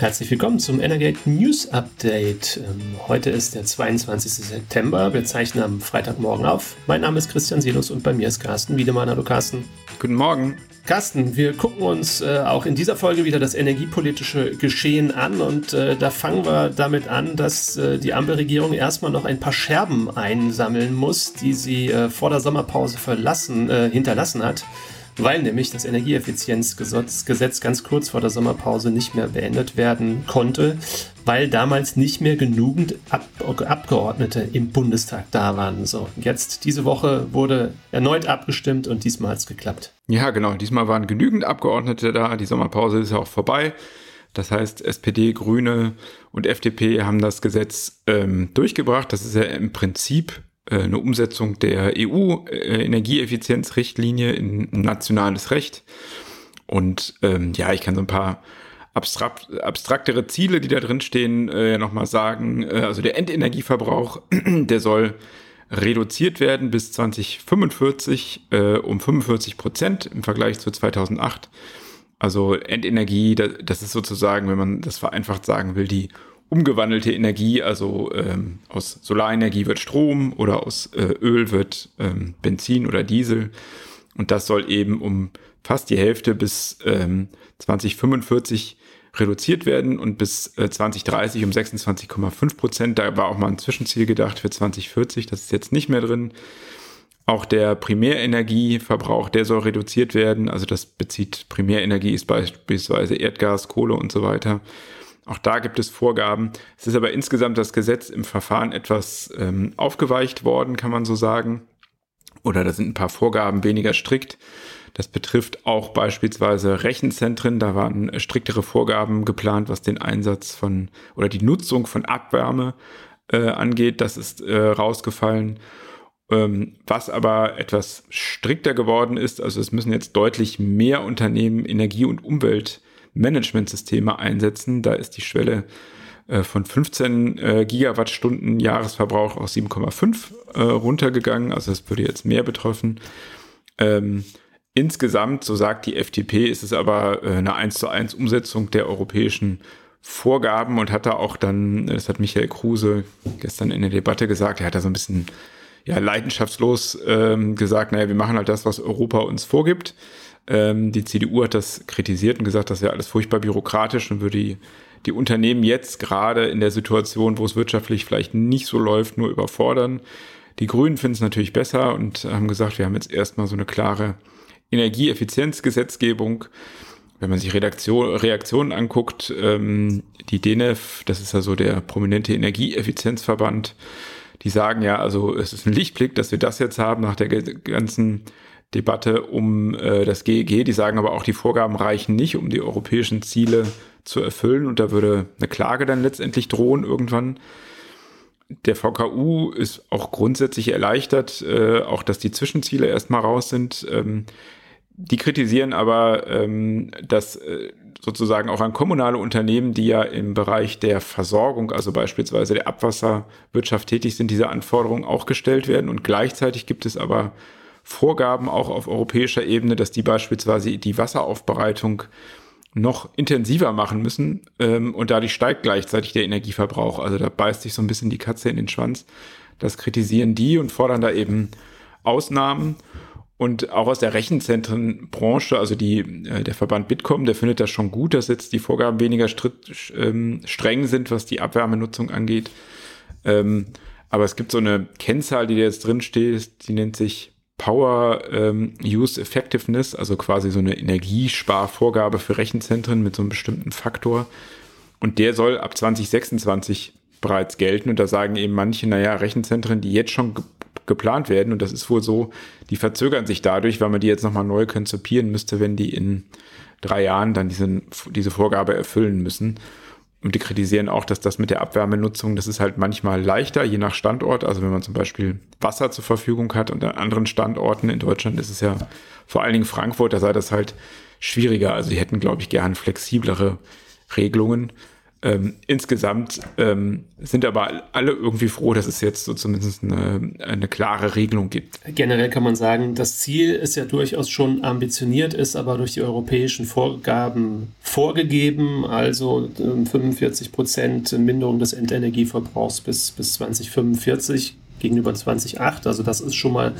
Herzlich willkommen zum Energate News Update. Ähm, heute ist der 22. September. Wir zeichnen am Freitagmorgen auf. Mein Name ist Christian Silus und bei mir ist Carsten Wiedemann. Hallo Carsten. Guten Morgen. Carsten, wir gucken uns äh, auch in dieser Folge wieder das energiepolitische Geschehen an und äh, da fangen wir damit an, dass äh, die Ampelregierung erstmal noch ein paar Scherben einsammeln muss, die sie äh, vor der Sommerpause verlassen, äh, hinterlassen hat weil nämlich das Energieeffizienzgesetz ganz kurz vor der Sommerpause nicht mehr beendet werden konnte, weil damals nicht mehr genügend Ab Abgeordnete im Bundestag da waren. So, jetzt diese Woche wurde erneut abgestimmt und diesmal hat es geklappt. Ja, genau. Diesmal waren genügend Abgeordnete da. Die Sommerpause ist ja auch vorbei. Das heißt, SPD, Grüne und FDP haben das Gesetz ähm, durchgebracht. Das ist ja im Prinzip eine Umsetzung der EU-Energieeffizienzrichtlinie in nationales Recht. Und ähm, ja, ich kann so ein paar abstrakt, abstraktere Ziele, die da drin stehen, äh, nochmal sagen. Äh, also der Endenergieverbrauch, der soll reduziert werden bis 2045 äh, um 45 Prozent im Vergleich zu 2008. Also Endenergie, das ist sozusagen, wenn man das vereinfacht sagen will, die umgewandelte Energie, also ähm, aus Solarenergie wird Strom oder aus äh, Öl wird ähm, Benzin oder Diesel. Und das soll eben um fast die Hälfte bis ähm, 2045 reduziert werden und bis äh, 2030 um 26,5 Prozent. Da war auch mal ein Zwischenziel gedacht für 2040. Das ist jetzt nicht mehr drin. Auch der Primärenergieverbrauch, der soll reduziert werden. Also das bezieht Primärenergie ist beispielsweise Erdgas, Kohle und so weiter. Auch da gibt es Vorgaben. Es ist aber insgesamt das Gesetz im Verfahren etwas ähm, aufgeweicht worden, kann man so sagen. Oder da sind ein paar Vorgaben weniger strikt. Das betrifft auch beispielsweise Rechenzentren. Da waren striktere Vorgaben geplant, was den Einsatz von oder die Nutzung von Abwärme äh, angeht. Das ist äh, rausgefallen. Ähm, was aber etwas strikter geworden ist, also es müssen jetzt deutlich mehr Unternehmen Energie- und Umwelt Managementsysteme einsetzen. Da ist die Schwelle äh, von 15 äh, Gigawattstunden Jahresverbrauch auf 7,5 äh, runtergegangen. Also das würde jetzt mehr betreffen. Ähm, insgesamt, so sagt die FDP, ist es aber eine 1 zu 1 Umsetzung der europäischen Vorgaben und hat da auch dann, das hat Michael Kruse gestern in der Debatte gesagt, er hat da so ein bisschen ja, leidenschaftslos ähm, gesagt, naja, wir machen halt das, was Europa uns vorgibt. Ähm, die CDU hat das kritisiert und gesagt, das wäre alles furchtbar bürokratisch und würde die, die Unternehmen jetzt gerade in der Situation, wo es wirtschaftlich vielleicht nicht so läuft, nur überfordern. Die Grünen finden es natürlich besser und haben gesagt, wir haben jetzt erstmal so eine klare Energieeffizienzgesetzgebung. Wenn man sich Redaktion, Reaktionen anguckt, ähm, die DENEF, das ist ja so der prominente Energieeffizienzverband, die sagen ja, also es ist ein Lichtblick, dass wir das jetzt haben nach der ganzen Debatte um äh, das GEG. Die sagen aber auch, die Vorgaben reichen nicht, um die europäischen Ziele zu erfüllen. Und da würde eine Klage dann letztendlich drohen irgendwann. Der VKU ist auch grundsätzlich erleichtert, äh, auch dass die Zwischenziele erstmal raus sind. Ähm, die kritisieren aber, ähm, dass äh, sozusagen auch an kommunale Unternehmen, die ja im Bereich der Versorgung, also beispielsweise der Abwasserwirtschaft tätig sind, diese Anforderungen auch gestellt werden. Und gleichzeitig gibt es aber Vorgaben auch auf europäischer Ebene, dass die beispielsweise die Wasseraufbereitung noch intensiver machen müssen ähm, und dadurch steigt gleichzeitig der Energieverbrauch. Also da beißt sich so ein bisschen die Katze in den Schwanz. Das kritisieren die und fordern da eben Ausnahmen. Und auch aus der Rechenzentrenbranche, also die, äh, der Verband Bitkom, der findet das schon gut, dass jetzt die Vorgaben weniger stritt, ähm, streng sind, was die Abwärmenutzung angeht. Ähm, aber es gibt so eine Kennzahl, die da jetzt drin steht, die nennt sich Power ähm, Use Effectiveness, also quasi so eine Energiesparvorgabe für Rechenzentren mit so einem bestimmten Faktor. Und der soll ab 2026 bereits gelten. Und da sagen eben manche, naja, Rechenzentren, die jetzt schon ge geplant werden, und das ist wohl so, die verzögern sich dadurch, weil man die jetzt nochmal neu konzipieren müsste, wenn die in drei Jahren dann diesen, diese Vorgabe erfüllen müssen. Und die kritisieren auch, dass das mit der Abwärmenutzung, das ist halt manchmal leichter, je nach Standort. Also wenn man zum Beispiel Wasser zur Verfügung hat und an anderen Standorten in Deutschland ist es ja vor allen Dingen Frankfurt, da sei das halt schwieriger. Also die hätten, glaube ich, gern flexiblere Regelungen. Ähm, insgesamt ähm, sind aber alle irgendwie froh, dass es jetzt so zumindest eine, eine, klare Regelung gibt. Generell kann man sagen, das Ziel ist ja durchaus schon ambitioniert, ist aber durch die europäischen Vorgaben vorgegeben, also 45 ähm, Prozent Minderung des Endenergieverbrauchs bis, bis 2045 gegenüber 2008. Also das ist schon mal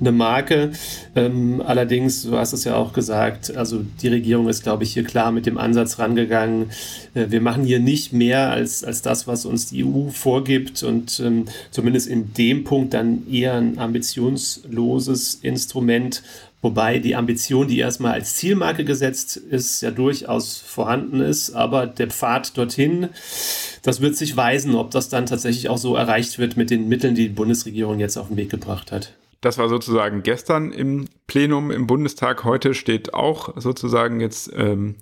eine Marke. Ähm, allerdings, du hast es ja auch gesagt, also die Regierung ist, glaube ich, hier klar mit dem Ansatz rangegangen. Äh, wir machen hier nicht mehr als, als das, was uns die EU vorgibt und ähm, zumindest in dem Punkt dann eher ein ambitionsloses Instrument, Wobei die Ambition, die erstmal als Zielmarke gesetzt ist, ja durchaus vorhanden ist. Aber der Pfad dorthin, das wird sich weisen, ob das dann tatsächlich auch so erreicht wird mit den Mitteln, die die Bundesregierung jetzt auf den Weg gebracht hat. Das war sozusagen gestern im Plenum im Bundestag. Heute steht auch sozusagen jetzt ähm,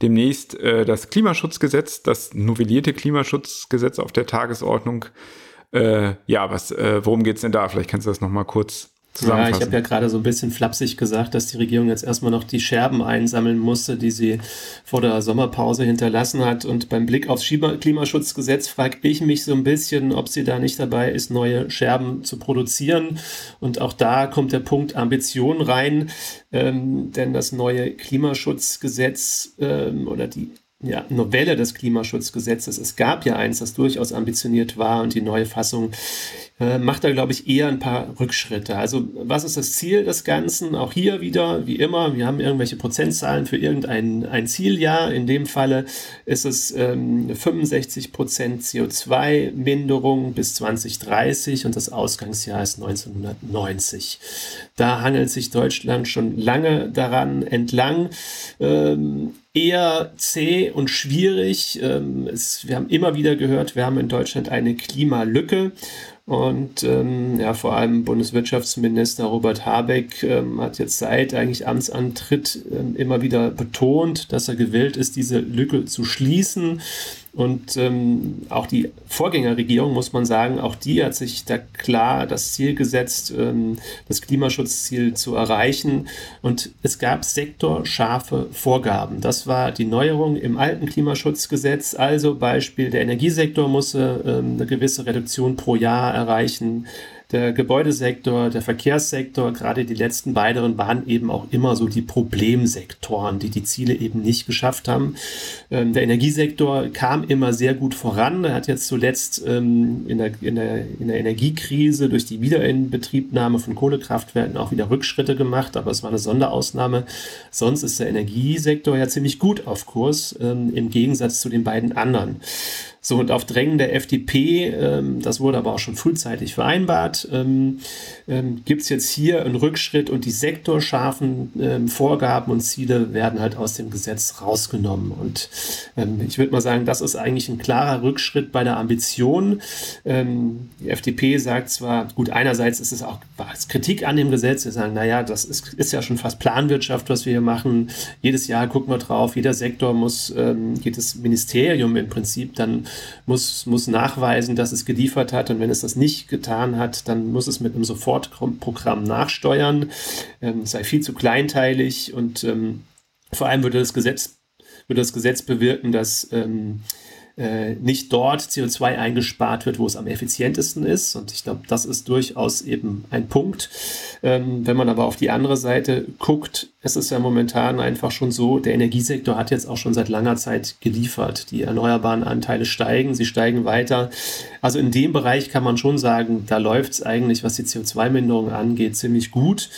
demnächst äh, das Klimaschutzgesetz, das novellierte Klimaschutzgesetz auf der Tagesordnung. Äh, ja, was, äh, worum geht es denn da? Vielleicht kannst du das nochmal kurz ja, ich habe ja gerade so ein bisschen flapsig gesagt, dass die Regierung jetzt erstmal noch die Scherben einsammeln musste, die sie vor der Sommerpause hinterlassen hat. Und beim Blick aufs Klimaschutzgesetz frage ich mich so ein bisschen, ob sie da nicht dabei ist, neue Scherben zu produzieren. Und auch da kommt der Punkt Ambition rein, ähm, denn das neue Klimaschutzgesetz ähm, oder die ja, Novelle des Klimaschutzgesetzes. Es gab ja eins, das durchaus ambitioniert war und die neue Fassung äh, macht da, glaube ich, eher ein paar Rückschritte. Also was ist das Ziel des Ganzen? Auch hier wieder, wie immer, wir haben irgendwelche Prozentzahlen für irgendein ein Zieljahr. In dem Falle ist es ähm, 65 Prozent CO2-Minderung bis 2030 und das Ausgangsjahr ist 1990. Da hangelt sich Deutschland schon lange daran entlang. Ähm, eher zäh und schwierig. Ähm, es, wir haben immer wieder gehört, wir haben in Deutschland eine Klimalücke. Und ähm, ja, vor allem Bundeswirtschaftsminister Robert Habeck ähm, hat jetzt seit eigentlich Amtsantritt ähm, immer wieder betont, dass er gewillt ist, diese Lücke zu schließen. Und ähm, auch die Vorgängerregierung, muss man sagen, auch die hat sich da klar das Ziel gesetzt, ähm, das Klimaschutzziel zu erreichen. Und es gab sektorscharfe Vorgaben. Das war die Neuerung im alten Klimaschutzgesetz. Also Beispiel, der Energiesektor musste ähm, eine gewisse Reduktion pro Jahr erreichen der Gebäudesektor, der Verkehrssektor, gerade die letzten beiden waren eben auch immer so die Problemsektoren, die die Ziele eben nicht geschafft haben. Ähm, der Energiesektor kam immer sehr gut voran. Er hat jetzt zuletzt ähm, in, der, in, der, in der Energiekrise durch die Wiederinbetriebnahme von Kohlekraftwerken auch wieder Rückschritte gemacht, aber es war eine Sonderausnahme. Sonst ist der Energiesektor ja ziemlich gut auf Kurs, ähm, im Gegensatz zu den beiden anderen. So, und auf Drängen der FDP, ähm, das wurde aber auch schon frühzeitig vereinbart, ähm, ähm, gibt es jetzt hier einen Rückschritt und die sektorscharfen ähm, Vorgaben und Ziele werden halt aus dem Gesetz rausgenommen. Und ähm, ich würde mal sagen, das ist eigentlich ein klarer Rückschritt bei der Ambition. Ähm, die FDP sagt zwar, gut, einerseits ist es auch Kritik an dem Gesetz, sie sagen, naja, das ist, ist ja schon fast Planwirtschaft, was wir hier machen. Jedes Jahr gucken wir drauf, jeder Sektor muss, jedes Ministerium im Prinzip dann muss, muss nachweisen, dass es geliefert hat. Und wenn es das nicht getan hat, dann muss es mit einem Sofortprogramm nachsteuern. Ähm, sei viel zu kleinteilig und ähm, vor allem würde das Gesetz, würde das Gesetz bewirken, dass ähm, äh, nicht dort CO2 eingespart wird, wo es am effizientesten ist. Und ich glaube, das ist durchaus eben ein Punkt. Ähm, wenn man aber auf die andere Seite guckt, es ist ja momentan einfach schon so, der Energiesektor hat jetzt auch schon seit langer Zeit geliefert. Die erneuerbaren Anteile steigen, sie steigen weiter. Also in dem Bereich kann man schon sagen, da läuft es eigentlich, was die CO2-Minderung angeht, ziemlich gut.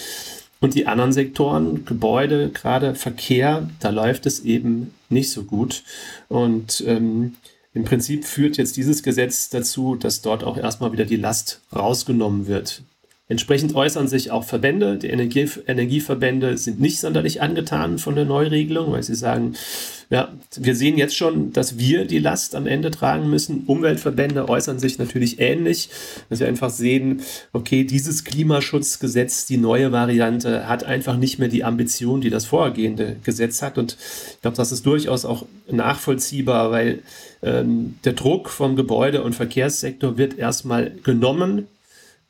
Und die anderen Sektoren, Gebäude, gerade Verkehr, da läuft es eben nicht so gut. Und ähm, im Prinzip führt jetzt dieses Gesetz dazu, dass dort auch erstmal wieder die Last rausgenommen wird. Entsprechend äußern sich auch Verbände. Die Energie Energieverbände sind nicht sonderlich angetan von der Neuregelung, weil sie sagen, ja, wir sehen jetzt schon, dass wir die Last am Ende tragen müssen. Umweltverbände äußern sich natürlich ähnlich, dass wir einfach sehen, okay, dieses Klimaschutzgesetz, die neue Variante, hat einfach nicht mehr die Ambition, die das vorhergehende Gesetz hat. Und ich glaube, das ist durchaus auch nachvollziehbar, weil ähm, der Druck vom Gebäude- und Verkehrssektor wird erstmal genommen.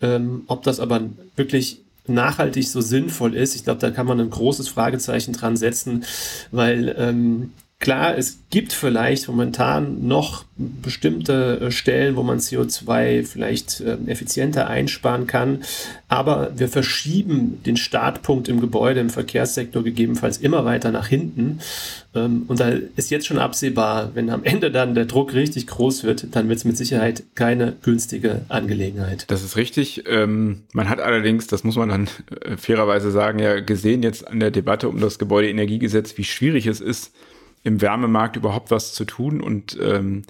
Ähm, ob das aber wirklich nachhaltig so sinnvoll ist, ich glaube, da kann man ein großes Fragezeichen dran setzen, weil ähm, Klar, es gibt vielleicht momentan noch bestimmte äh, Stellen, wo man CO2 vielleicht äh, effizienter einsparen kann, aber wir verschieben den Startpunkt im Gebäude, im Verkehrssektor gegebenenfalls immer weiter nach hinten. Ähm, und da ist jetzt schon absehbar, wenn am Ende dann der Druck richtig groß wird, dann wird es mit Sicherheit keine günstige Angelegenheit. Das ist richtig. Ähm, man hat allerdings, das muss man dann äh, fairerweise sagen, ja gesehen jetzt an der Debatte um das Gebäudeenergiegesetz, wie schwierig es ist, im Wärmemarkt überhaupt was zu tun und ähm,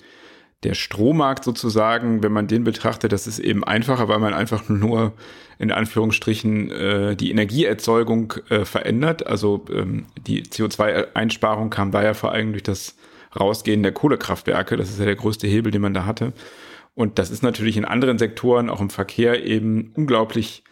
der Strommarkt sozusagen, wenn man den betrachtet, das ist eben einfacher, weil man einfach nur in Anführungsstrichen äh, die Energieerzeugung äh, verändert. Also ähm, die CO2-Einsparung kam daher vor allem durch das Rausgehen der Kohlekraftwerke. Das ist ja der größte Hebel, den man da hatte. Und das ist natürlich in anderen Sektoren, auch im Verkehr, eben unglaublich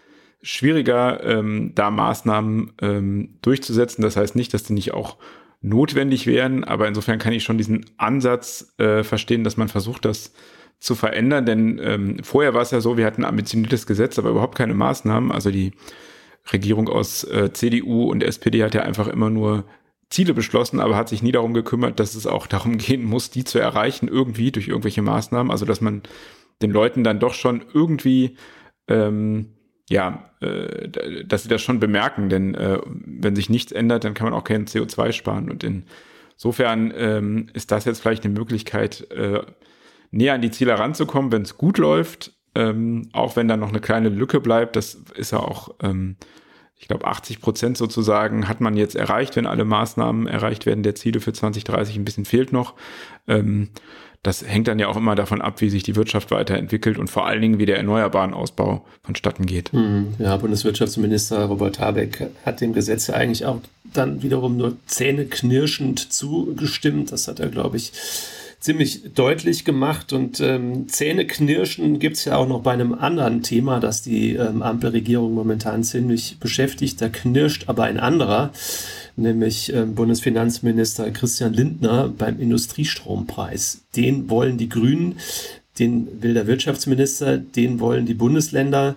schwieriger, ähm, da Maßnahmen ähm, durchzusetzen. Das heißt nicht, dass die nicht auch notwendig wären, aber insofern kann ich schon diesen Ansatz äh, verstehen, dass man versucht, das zu verändern, denn ähm, vorher war es ja so, wir hatten ein ambitioniertes Gesetz, aber überhaupt keine Maßnahmen. Also die Regierung aus äh, CDU und SPD hat ja einfach immer nur Ziele beschlossen, aber hat sich nie darum gekümmert, dass es auch darum gehen muss, die zu erreichen, irgendwie durch irgendwelche Maßnahmen. Also dass man den Leuten dann doch schon irgendwie ähm, ja, äh, dass sie das schon bemerken, denn äh, wenn sich nichts ändert, dann kann man auch kein CO2 sparen. Und insofern ähm, ist das jetzt vielleicht eine Möglichkeit, äh, näher an die Ziele ranzukommen, wenn es gut läuft, ähm, auch wenn da noch eine kleine Lücke bleibt. Das ist ja auch, ähm, ich glaube, 80 Prozent sozusagen hat man jetzt erreicht, wenn alle Maßnahmen erreicht werden der Ziele für 2030. Ein bisschen fehlt noch. Ähm, das hängt dann ja auch immer davon ab, wie sich die Wirtschaft weiterentwickelt und vor allen Dingen, wie der erneuerbaren Ausbau vonstatten geht. Mhm. Ja, Bundeswirtschaftsminister Robert Habeck hat dem Gesetz ja eigentlich auch dann wiederum nur zähneknirschend zugestimmt. Das hat er, glaube ich, ziemlich deutlich gemacht. Und ähm, Zähneknirschen gibt es ja auch noch bei einem anderen Thema, das die ähm, Ampelregierung momentan ziemlich beschäftigt. Da knirscht aber ein anderer nämlich äh, Bundesfinanzminister Christian Lindner beim Industriestrompreis. Den wollen die Grünen, den will der Wirtschaftsminister, den wollen die Bundesländer,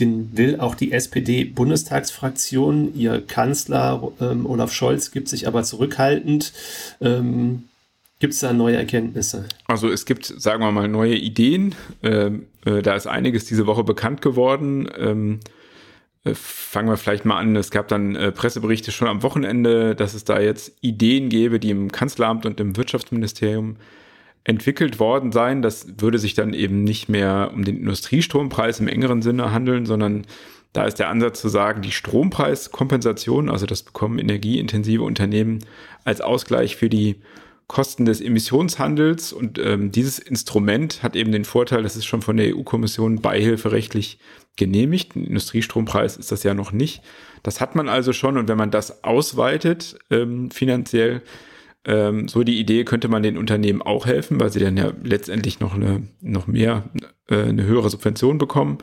den will auch die SPD-Bundestagsfraktion. Ihr Kanzler ähm, Olaf Scholz gibt sich aber zurückhaltend. Ähm, Gibt es da neue Erkenntnisse? Also es gibt, sagen wir mal, neue Ideen. Ähm, äh, da ist einiges diese Woche bekannt geworden. Ähm, äh, fangen wir vielleicht mal an. Es gab dann äh, Presseberichte schon am Wochenende, dass es da jetzt Ideen gäbe, die im Kanzleramt und im Wirtschaftsministerium entwickelt worden seien. Das würde sich dann eben nicht mehr um den Industriestrompreis im engeren Sinne handeln, sondern da ist der Ansatz zu sagen, die Strompreiskompensation, also das bekommen energieintensive Unternehmen als Ausgleich für die Kosten des Emissionshandels. Und ähm, dieses Instrument hat eben den Vorteil, dass es schon von der EU-Kommission beihilferechtlich genehmigt. Ein Industriestrompreis ist das ja noch nicht. Das hat man also schon. Und wenn man das ausweitet ähm, finanziell, ähm, so die Idee, könnte man den Unternehmen auch helfen, weil sie dann ja letztendlich noch eine noch mehr äh, eine höhere Subvention bekommen.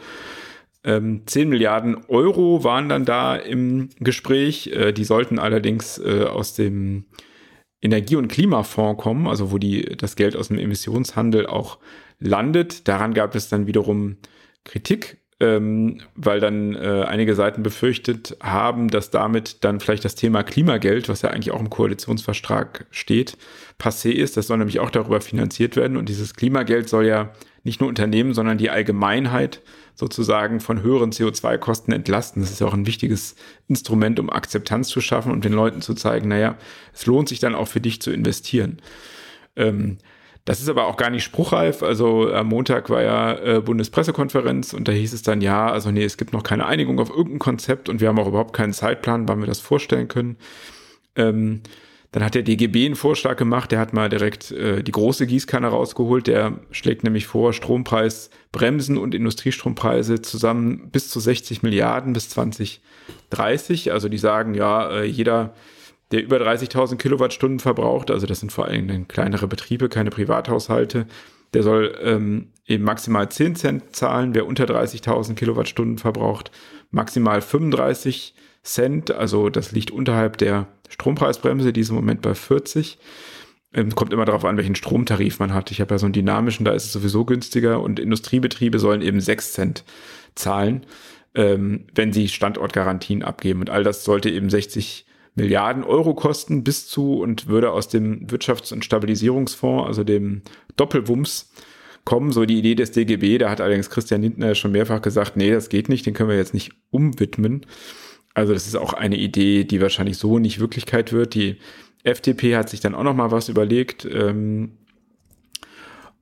Ähm, 10 Milliarden Euro waren dann da im Gespräch. Äh, die sollten allerdings äh, aus dem Energie- und Klimafonds kommen, also wo die, das Geld aus dem Emissionshandel auch landet. Daran gab es dann wiederum Kritik, ähm, weil dann äh, einige Seiten befürchtet haben, dass damit dann vielleicht das Thema Klimageld, was ja eigentlich auch im Koalitionsvertrag steht, passé ist. Das soll nämlich auch darüber finanziert werden. Und dieses Klimageld soll ja nicht nur Unternehmen, sondern die Allgemeinheit sozusagen von höheren CO2-Kosten entlasten. Das ist ja auch ein wichtiges Instrument, um Akzeptanz zu schaffen und den Leuten zu zeigen, naja, es lohnt sich dann auch für dich zu investieren. Ähm, das ist aber auch gar nicht spruchreif. Also am Montag war ja äh, Bundespressekonferenz und da hieß es dann, ja, also nee, es gibt noch keine Einigung auf irgendein Konzept und wir haben auch überhaupt keinen Zeitplan, wann wir das vorstellen können. Ähm, dann hat der DGB einen Vorschlag gemacht, der hat mal direkt äh, die große Gießkanne rausgeholt, der schlägt nämlich vor, Strompreis Bremsen und Industriestrompreise zusammen bis zu 60 Milliarden bis 2030. Also die sagen, ja, äh, jeder, der über 30.000 Kilowattstunden verbraucht, also das sind vor allem kleinere Betriebe, keine Privathaushalte, der soll ähm, eben maximal 10 Cent zahlen, wer unter 30.000 Kilowattstunden verbraucht, maximal 35 Cent, also das liegt unterhalb der Strompreisbremse, die ist im Moment bei 40. Ähm, kommt immer darauf an, welchen Stromtarif man hat. Ich habe ja so einen dynamischen, da ist es sowieso günstiger und Industriebetriebe sollen eben 6 Cent zahlen, ähm, wenn sie Standortgarantien abgeben. Und all das sollte eben 60 Milliarden Euro kosten bis zu und würde aus dem Wirtschafts- und Stabilisierungsfonds, also dem Doppelwumms, kommen. So die Idee des DGB, da hat allerdings Christian Lindner schon mehrfach gesagt, nee, das geht nicht, den können wir jetzt nicht umwidmen. Also das ist auch eine Idee, die wahrscheinlich so nicht Wirklichkeit wird. Die FDP hat sich dann auch noch mal was überlegt. Ähm,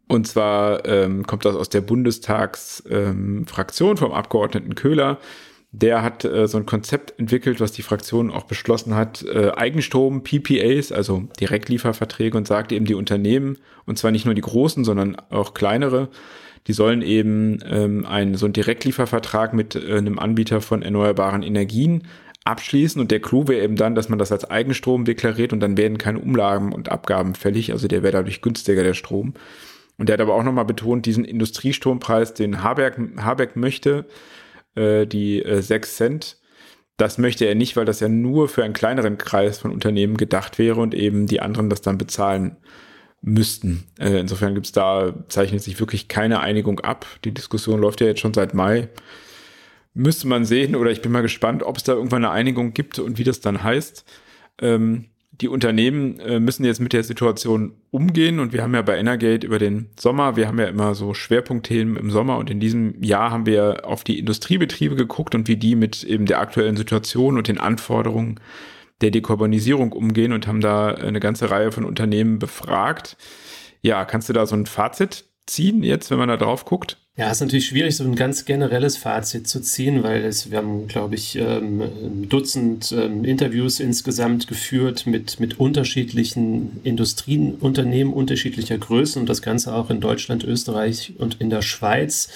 und zwar ähm, kommt das aus der Bundestagsfraktion ähm, vom Abgeordneten Köhler. Der hat äh, so ein Konzept entwickelt, was die Fraktion auch beschlossen hat, äh, Eigenstrom, PPAs, also Direktlieferverträge und sagt eben die Unternehmen, und zwar nicht nur die großen, sondern auch kleinere, die sollen eben ähm, einen, so einen Direktliefervertrag mit äh, einem Anbieter von erneuerbaren Energien abschließen und der Clou wäre eben dann, dass man das als Eigenstrom deklariert und dann werden keine Umlagen und Abgaben fällig, also der wäre dadurch günstiger, der Strom. Und der hat aber auch nochmal betont, diesen Industriestrompreis, den Habeck, Habeck möchte, äh, die äh, 6 Cent, das möchte er nicht, weil das ja nur für einen kleineren Kreis von Unternehmen gedacht wäre und eben die anderen das dann bezahlen müssten. Äh, insofern gibt's da, zeichnet sich wirklich keine Einigung ab. Die Diskussion läuft ja jetzt schon seit Mai. Müsste man sehen, oder ich bin mal gespannt, ob es da irgendwann eine Einigung gibt und wie das dann heißt. Ähm, die Unternehmen äh, müssen jetzt mit der Situation umgehen und wir haben ja bei Energate über den Sommer, wir haben ja immer so Schwerpunktthemen im Sommer und in diesem Jahr haben wir auf die Industriebetriebe geguckt und wie die mit eben der aktuellen Situation und den Anforderungen der Dekarbonisierung umgehen und haben da eine ganze Reihe von Unternehmen befragt. Ja, kannst du da so ein Fazit ziehen jetzt, wenn man da drauf guckt? Ja, es ist natürlich schwierig, so ein ganz generelles Fazit zu ziehen, weil es, wir haben, glaube ich, ähm, ein Dutzend ähm, Interviews insgesamt geführt mit, mit unterschiedlichen Industrieunternehmen unterschiedlicher Größen und das Ganze auch in Deutschland, Österreich und in der Schweiz.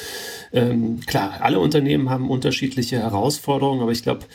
Ähm, klar, alle Unternehmen haben unterschiedliche Herausforderungen, aber ich glaube,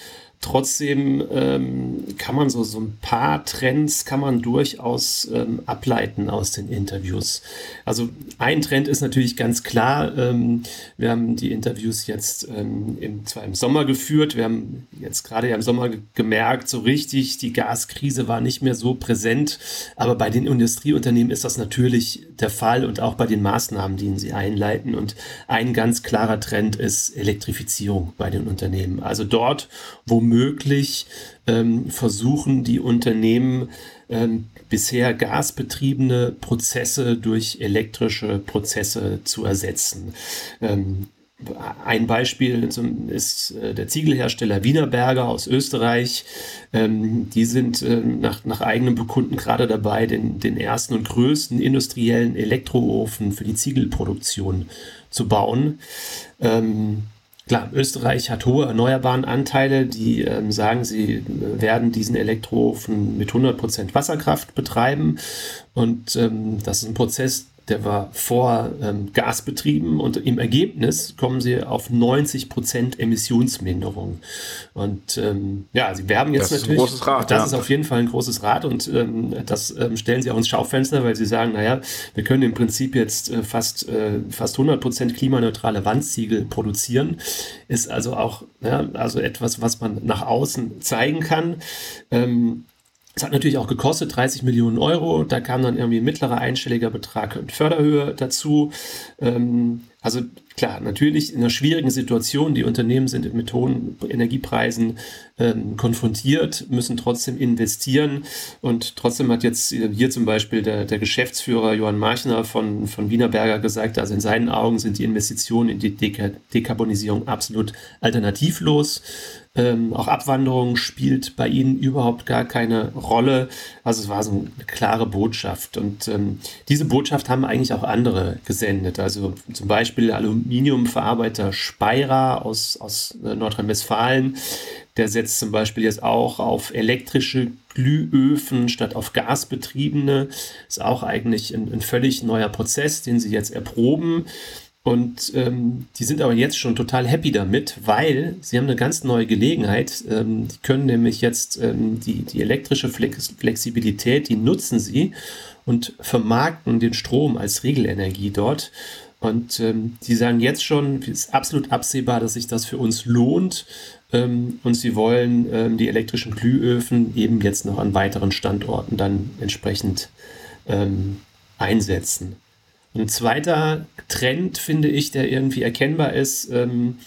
Trotzdem ähm, kann man so, so ein paar Trends kann man durchaus ähm, ableiten aus den Interviews. Also ein Trend ist natürlich ganz klar, ähm, wir haben die Interviews jetzt ähm, im, zwar im Sommer geführt, wir haben jetzt gerade ja im Sommer gemerkt, so richtig, die Gaskrise war nicht mehr so präsent, aber bei den Industrieunternehmen ist das natürlich der Fall und auch bei den Maßnahmen, die sie einleiten. Und ein ganz klarer Trend ist Elektrifizierung bei den Unternehmen. Also dort, wo möglich ähm, versuchen die Unternehmen ähm, bisher gasbetriebene Prozesse durch elektrische Prozesse zu ersetzen. Ähm, ein Beispiel ist äh, der Ziegelhersteller Wienerberger aus Österreich. Ähm, die sind äh, nach, nach eigenem Bekunden gerade dabei, den, den ersten und größten industriellen Elektroofen für die Ziegelproduktion zu bauen. Ähm, Klar, Österreich hat hohe erneuerbaren Anteile, die ähm, sagen, sie äh, werden diesen Elektroofen mit 100% Wasserkraft betreiben. Und ähm, das ist ein Prozess, der war vor ähm, Gas betrieben und im Ergebnis kommen sie auf 90 Prozent Emissionsminderung. Und ähm, ja, sie werben jetzt das natürlich. Ist ein großes Rad, das ja. ist auf jeden Fall ein großes Rad und ähm, das ähm, stellen sie auch ins Schaufenster, weil sie sagen, naja, wir können im Prinzip jetzt äh, fast, äh, fast 100 Prozent klimaneutrale Wandziegel produzieren. Ist also auch ja, also etwas, was man nach außen zeigen kann. Ähm, es hat natürlich auch gekostet, 30 Millionen Euro. Da kam dann irgendwie ein mittlerer einstelliger Betrag und Förderhöhe dazu. Ähm, also klar, natürlich in einer schwierigen Situation. Die Unternehmen sind mit hohen Energiepreisen ähm, konfrontiert, müssen trotzdem investieren. Und trotzdem hat jetzt hier zum Beispiel der, der Geschäftsführer Johann Marchner von, von Wienerberger gesagt, also in seinen Augen sind die Investitionen in die Dek Dekarbonisierung absolut alternativlos. Ähm, auch Abwanderung spielt bei ihnen überhaupt gar keine Rolle. Also es war so eine klare Botschaft. Und ähm, diese Botschaft haben eigentlich auch andere gesendet. Also zum Beispiel Aluminiumverarbeiter Speyer aus, aus äh, Nordrhein-Westfalen. Der setzt zum Beispiel jetzt auch auf elektrische Glühöfen statt auf gasbetriebene. Ist auch eigentlich ein, ein völlig neuer Prozess, den sie jetzt erproben. Und ähm, die sind aber jetzt schon total happy damit, weil sie haben eine ganz neue Gelegenheit. Ähm, die können nämlich jetzt ähm, die, die elektrische Flex Flexibilität, die nutzen sie und vermarkten den Strom als Regelenergie dort. Und ähm, die sagen jetzt schon, es ist absolut absehbar, dass sich das für uns lohnt. Ähm, und sie wollen ähm, die elektrischen Glühöfen eben jetzt noch an weiteren Standorten dann entsprechend ähm, einsetzen. Ein zweiter Trend, finde ich, der irgendwie erkennbar ist, ähm,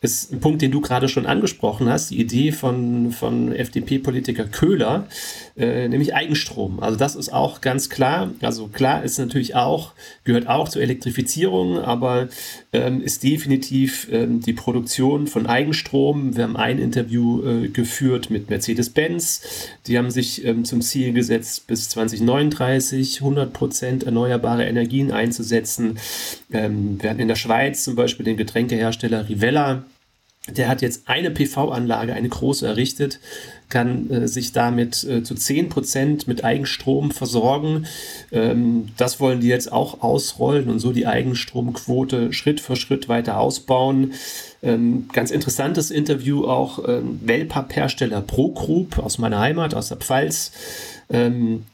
ist ein Punkt, den du gerade schon angesprochen hast, die Idee von, von FDP-Politiker Köhler, äh, nämlich Eigenstrom. Also das ist auch ganz klar. Also klar ist natürlich auch, gehört auch zur Elektrifizierung, aber ähm, ist definitiv ähm, die Produktion von Eigenstrom. Wir haben ein Interview äh, geführt mit Mercedes-Benz. Die haben sich ähm, zum Ziel gesetzt, bis 2039 100 Prozent erneuerbare Energien einzusetzen. Ähm, wir hatten in der Schweiz zum Beispiel den Getränkehersteller Rivella der hat jetzt eine PV-Anlage, eine große errichtet, kann äh, sich damit äh, zu 10% mit Eigenstrom versorgen. Ähm, das wollen die jetzt auch ausrollen und so die Eigenstromquote Schritt für Schritt weiter ausbauen. Ähm, ganz interessantes Interview auch ähm, Wellpapp-Hersteller ProGroup aus meiner Heimat, aus der Pfalz. Ähm,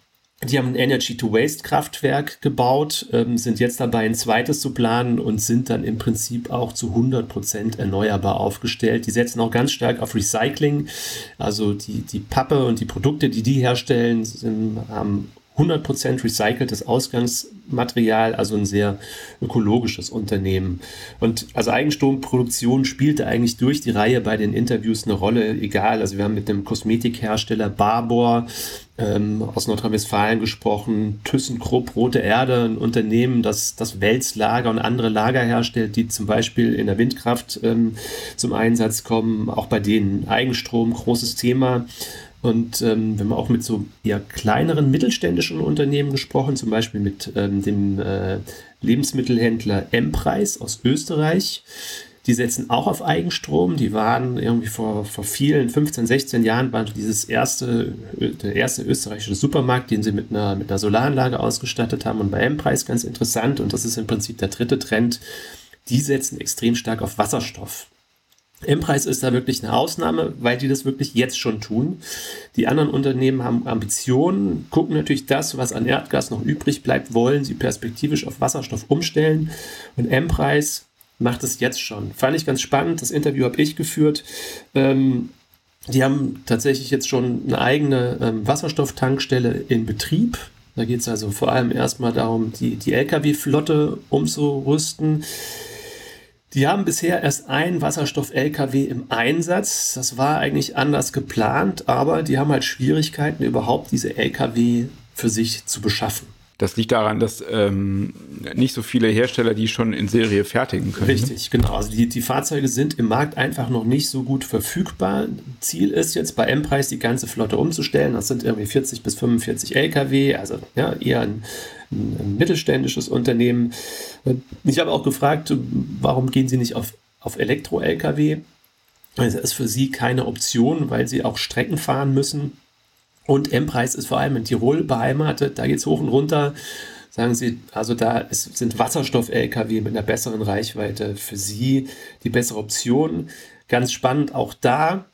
die haben ein Energy-to-Waste-Kraftwerk gebaut, ähm, sind jetzt dabei, ein zweites zu planen und sind dann im Prinzip auch zu 100% erneuerbar aufgestellt. Die setzen auch ganz stark auf Recycling. Also die, die Pappe und die Produkte, die die herstellen, sind, haben 100% recyceltes Ausgangsmaterial, also ein sehr ökologisches Unternehmen. Und also Eigenstromproduktion spielte eigentlich durch die Reihe bei den Interviews eine Rolle, egal. Also wir haben mit dem Kosmetikhersteller Barbour ähm, aus Nordrhein-Westfalen gesprochen, ThyssenKrupp, Rote Erde, ein Unternehmen, das das Welslager und andere Lager herstellt, die zum Beispiel in der Windkraft ähm, zum Einsatz kommen. Auch bei denen Eigenstrom, großes Thema. Und ähm, wir haben auch mit so eher kleineren mittelständischen Unternehmen gesprochen, zum Beispiel mit ähm, dem äh, Lebensmittelhändler M-Preis aus Österreich. Die setzen auch auf Eigenstrom. Die waren irgendwie vor, vor vielen, 15, 16 Jahren, war dieses erste, der erste österreichische Supermarkt, den sie mit einer, mit einer Solaranlage ausgestattet haben. Und bei M-Preis ganz interessant, und das ist im Prinzip der dritte Trend, die setzen extrem stark auf Wasserstoff. M-Preis ist da wirklich eine Ausnahme, weil die das wirklich jetzt schon tun. Die anderen Unternehmen haben Ambitionen, gucken natürlich das, was an Erdgas noch übrig bleibt, wollen sie perspektivisch auf Wasserstoff umstellen. Und M-Preis macht es jetzt schon. Fand ich ganz spannend. Das Interview habe ich geführt. Ähm, die haben tatsächlich jetzt schon eine eigene ähm, Wasserstofftankstelle in Betrieb. Da geht es also vor allem erstmal darum, die, die Lkw-Flotte umzurüsten. Die haben bisher erst einen Wasserstoff-LKW im Einsatz. Das war eigentlich anders geplant, aber die haben halt Schwierigkeiten, überhaupt diese LKW für sich zu beschaffen. Das liegt daran, dass ähm, nicht so viele Hersteller die schon in Serie fertigen können. Ne? Richtig, genau. Also die, die Fahrzeuge sind im Markt einfach noch nicht so gut verfügbar. Ziel ist jetzt bei M-Preis die ganze Flotte umzustellen. Das sind irgendwie 40 bis 45 LKW, also ja, eher ein ein, mittelständisches Unternehmen. Ich habe auch gefragt, warum gehen Sie nicht auf, auf Elektro-Lkw? Das ist für Sie keine Option, weil Sie auch Strecken fahren müssen. Und M-Preis ist vor allem in Tirol beheimatet. Da geht es hoch und runter. Sagen Sie, also da sind Wasserstoff-Lkw mit einer besseren Reichweite für Sie die bessere Option. Ganz spannend auch da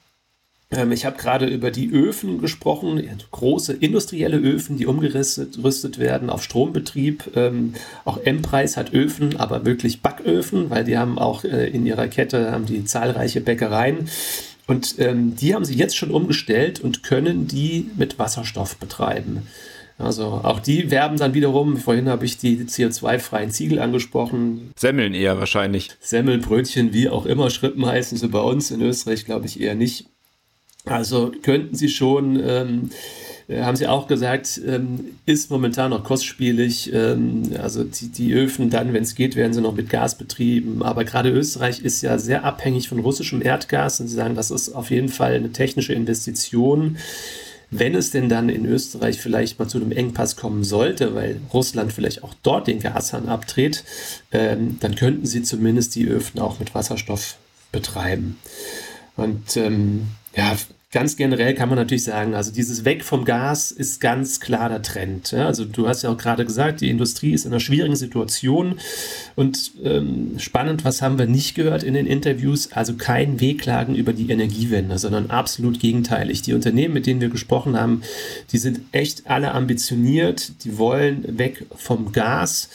ähm, ich habe gerade über die Öfen gesprochen, große industrielle Öfen, die umgerüstet werden auf Strombetrieb. Ähm, auch M-Preis hat Öfen, aber wirklich Backöfen, weil die haben auch äh, in ihrer Kette haben die zahlreiche Bäckereien. Und ähm, die haben sie jetzt schon umgestellt und können die mit Wasserstoff betreiben. Also auch die werben dann wiederum, vorhin habe ich die CO2-freien Ziegel angesprochen. Semmeln eher wahrscheinlich. Semmelbrötchen, wie auch immer, Schrippen heißen sie bei uns in Österreich, glaube ich eher nicht. Also könnten Sie schon, ähm, äh, haben Sie auch gesagt, ähm, ist momentan noch kostspielig. Ähm, also die, die, Öfen dann, wenn es geht, werden sie noch mit Gas betrieben. Aber gerade Österreich ist ja sehr abhängig von russischem Erdgas und Sie sagen, das ist auf jeden Fall eine technische Investition. Wenn es denn dann in Österreich vielleicht mal zu einem Engpass kommen sollte, weil Russland vielleicht auch dort den Gashahn abdreht, ähm, dann könnten Sie zumindest die Öfen auch mit Wasserstoff betreiben. Und ähm, ja, ganz generell kann man natürlich sagen, also dieses Weg vom Gas ist ganz klar der Trend. Ja? Also du hast ja auch gerade gesagt, die Industrie ist in einer schwierigen Situation und ähm, spannend, was haben wir nicht gehört in den Interviews? Also kein Wehklagen über die Energiewende, sondern absolut gegenteilig. Die Unternehmen, mit denen wir gesprochen haben, die sind echt alle ambitioniert, die wollen weg vom Gas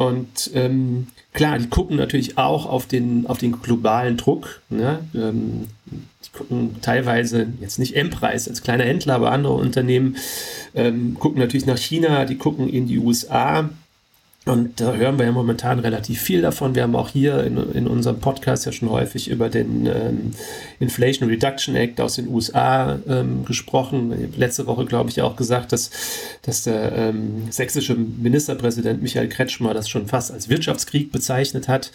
und ähm, klar, die gucken natürlich auch auf den, auf den globalen Druck. Ne? Ähm, die gucken teilweise, jetzt nicht M-Preis als kleiner Händler, aber andere Unternehmen ähm, gucken natürlich nach China, die gucken in die USA. Und da hören wir ja momentan relativ viel davon. Wir haben auch hier in, in unserem Podcast ja schon häufig über den ähm, Inflation Reduction Act aus den USA ähm, gesprochen. Letzte Woche, glaube ich, auch gesagt, dass, dass der ähm, sächsische Ministerpräsident Michael Kretschmer das schon fast als Wirtschaftskrieg bezeichnet hat.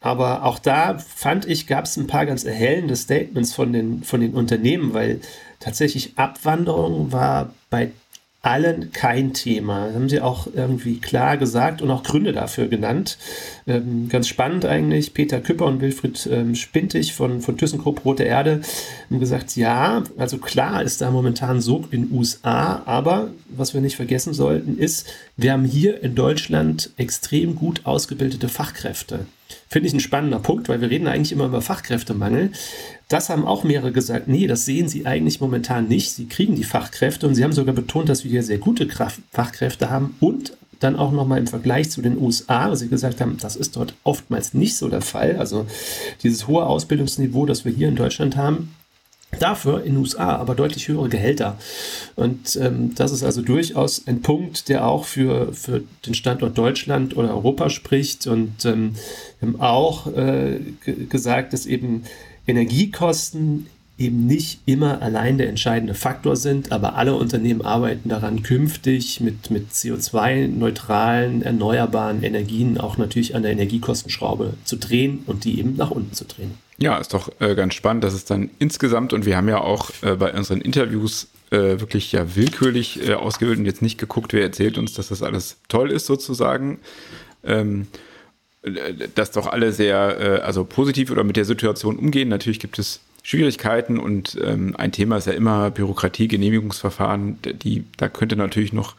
Aber auch da fand ich, gab es ein paar ganz erhellende Statements von den, von den Unternehmen, weil tatsächlich Abwanderung war bei allen kein Thema. Das haben sie auch irgendwie klar gesagt und auch Gründe dafür genannt. Ähm, ganz spannend eigentlich. Peter Küpper und Wilfried ähm, Spintig von, von ThyssenKrupp Rote Erde haben gesagt, ja, also klar ist da momentan so in USA, aber was wir nicht vergessen sollten ist, wir haben hier in Deutschland extrem gut ausgebildete Fachkräfte. Finde ich ein spannender Punkt, weil wir reden eigentlich immer über Fachkräftemangel. Das haben auch mehrere gesagt, nee, das sehen sie eigentlich momentan nicht. Sie kriegen die Fachkräfte und sie haben sogar betont, dass wir hier sehr gute Fachkräfte haben und dann auch nochmal im Vergleich zu den USA, wo sie gesagt haben, das ist dort oftmals nicht so der Fall. Also dieses hohe Ausbildungsniveau, das wir hier in Deutschland haben, Dafür in den USA aber deutlich höhere Gehälter. Und ähm, das ist also durchaus ein Punkt, der auch für, für den Standort Deutschland oder Europa spricht. Und ähm, auch äh, gesagt, dass eben Energiekosten eben nicht immer allein der entscheidende Faktor sind, aber alle Unternehmen arbeiten daran, künftig mit, mit CO2-neutralen, erneuerbaren Energien auch natürlich an der Energiekostenschraube zu drehen und die eben nach unten zu drehen. Ja, ist doch äh, ganz spannend, dass es dann insgesamt, und wir haben ja auch äh, bei unseren Interviews äh, wirklich ja willkürlich äh, ausgewählt und jetzt nicht geguckt, wer erzählt uns, dass das alles toll ist sozusagen. Ähm, dass doch alle sehr, äh, also positiv oder mit der Situation umgehen. Natürlich gibt es Schwierigkeiten und ähm, ein Thema ist ja immer Bürokratie, Genehmigungsverfahren. Die, da könnte natürlich noch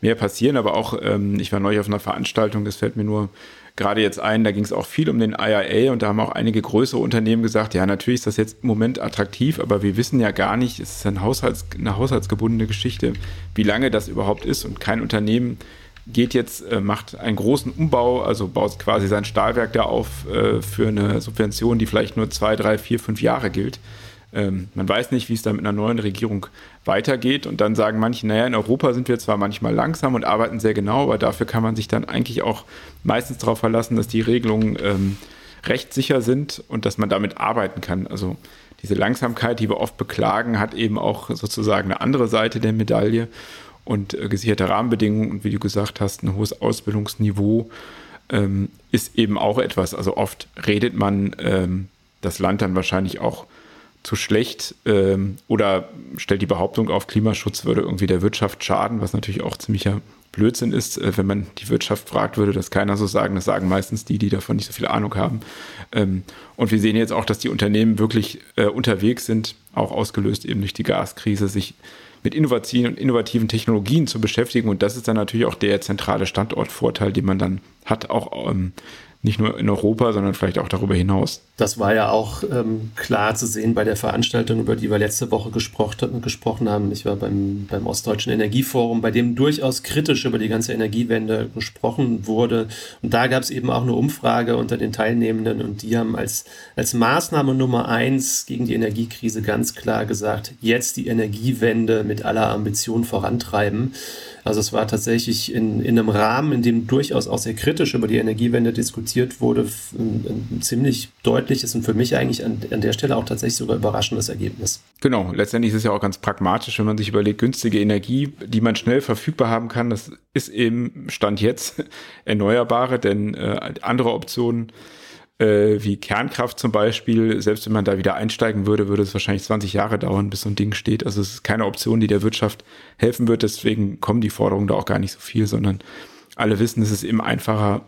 mehr passieren, aber auch, ähm, ich war neulich auf einer Veranstaltung, das fällt mir nur gerade jetzt ein, da ging es auch viel um den IRA und da haben auch einige größere Unternehmen gesagt, ja, natürlich ist das jetzt im Moment attraktiv, aber wir wissen ja gar nicht, es ist ein Haushalts, eine haushaltsgebundene Geschichte, wie lange das überhaupt ist und kein Unternehmen geht jetzt, äh, macht einen großen Umbau, also baut quasi sein Stahlwerk da auf äh, für eine Subvention, die vielleicht nur zwei, drei, vier, fünf Jahre gilt. Ähm, man weiß nicht, wie es da mit einer neuen Regierung weitergeht. Und dann sagen manche, naja, in Europa sind wir zwar manchmal langsam und arbeiten sehr genau, aber dafür kann man sich dann eigentlich auch meistens darauf verlassen, dass die Regelungen ähm, rechtssicher sind und dass man damit arbeiten kann. Also diese Langsamkeit, die wir oft beklagen, hat eben auch sozusagen eine andere Seite der Medaille und äh, gesicherte Rahmenbedingungen und wie du gesagt hast, ein hohes Ausbildungsniveau ähm, ist eben auch etwas. Also oft redet man ähm, das Land dann wahrscheinlich auch zu schlecht ähm, oder stellt die Behauptung auf, Klimaschutz würde irgendwie der Wirtschaft schaden, was natürlich auch ziemlicher Blödsinn ist, äh, wenn man die Wirtschaft fragt, würde das keiner so sagen. Das sagen meistens die, die davon nicht so viel Ahnung haben. Ähm, und wir sehen jetzt auch, dass die Unternehmen wirklich äh, unterwegs sind, auch ausgelöst eben durch die Gaskrise, sich mit innovativen und innovativen Technologien zu beschäftigen. Und das ist dann natürlich auch der zentrale Standortvorteil, den man dann hat, auch ähm, nicht nur in Europa, sondern vielleicht auch darüber hinaus. Das war ja auch ähm, klar zu sehen bei der Veranstaltung, über die wir letzte Woche gesprochen, gesprochen haben. Ich war beim, beim Ostdeutschen Energieforum, bei dem durchaus kritisch über die ganze Energiewende gesprochen wurde. Und da gab es eben auch eine Umfrage unter den Teilnehmenden und die haben als, als Maßnahme Nummer eins gegen die Energiekrise ganz klar gesagt, jetzt die Energiewende mit aller Ambition vorantreiben. Also es war tatsächlich in, in einem Rahmen, in dem durchaus auch sehr kritisch über die Energiewende diskutiert wurde, ein, ein ziemlich deutliches und für mich eigentlich an, an der Stelle auch tatsächlich sogar überraschendes Ergebnis. Genau, letztendlich ist es ja auch ganz pragmatisch, wenn man sich überlegt, günstige Energie, die man schnell verfügbar haben kann, das ist eben Stand jetzt Erneuerbare, denn äh, andere Optionen äh, wie Kernkraft zum Beispiel, selbst wenn man da wieder einsteigen würde, würde es wahrscheinlich 20 Jahre dauern, bis so ein Ding steht. Also es ist keine Option, die der Wirtschaft helfen wird. Deswegen kommen die Forderungen da auch gar nicht so viel, sondern alle wissen, es ist eben einfacher,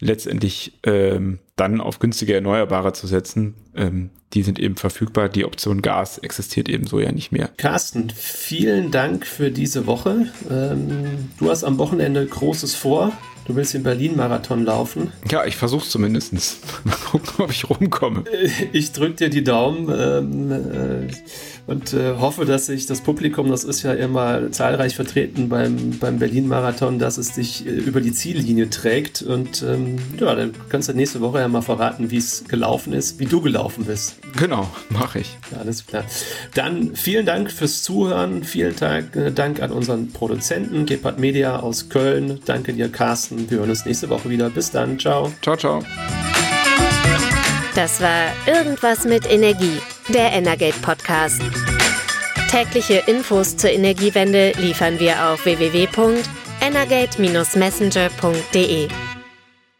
letztendlich ähm, dann auf günstige Erneuerbare zu setzen. Ähm, die sind eben verfügbar. Die Option Gas existiert eben so ja nicht mehr. Carsten, vielen Dank für diese Woche. Ähm, du hast am Wochenende Großes vor. Du willst den Berlin-Marathon laufen? Ja, ich versuche zumindest. Mal gucken, ob ich rumkomme. Ich drücke dir die Daumen ähm, äh, und äh, hoffe, dass sich das Publikum, das ist ja immer zahlreich vertreten beim, beim Berlin-Marathon, dass es dich äh, über die Ziellinie trägt. Und ähm, ja, dann kannst du nächste Woche ja mal verraten, wie es gelaufen ist, wie du gelaufen bist. Genau, mache ich. Alles klar. Dann vielen Dank fürs Zuhören. Vielen Dank, äh, Dank an unseren Produzenten Gepard Media aus Köln. Danke dir, Carsten. Wir hören uns nächste Woche wieder. Bis dann. Ciao. Ciao, ciao. Das war Irgendwas mit Energie, der Energate Podcast. Tägliche Infos zur Energiewende liefern wir auf www.energate-messenger.de.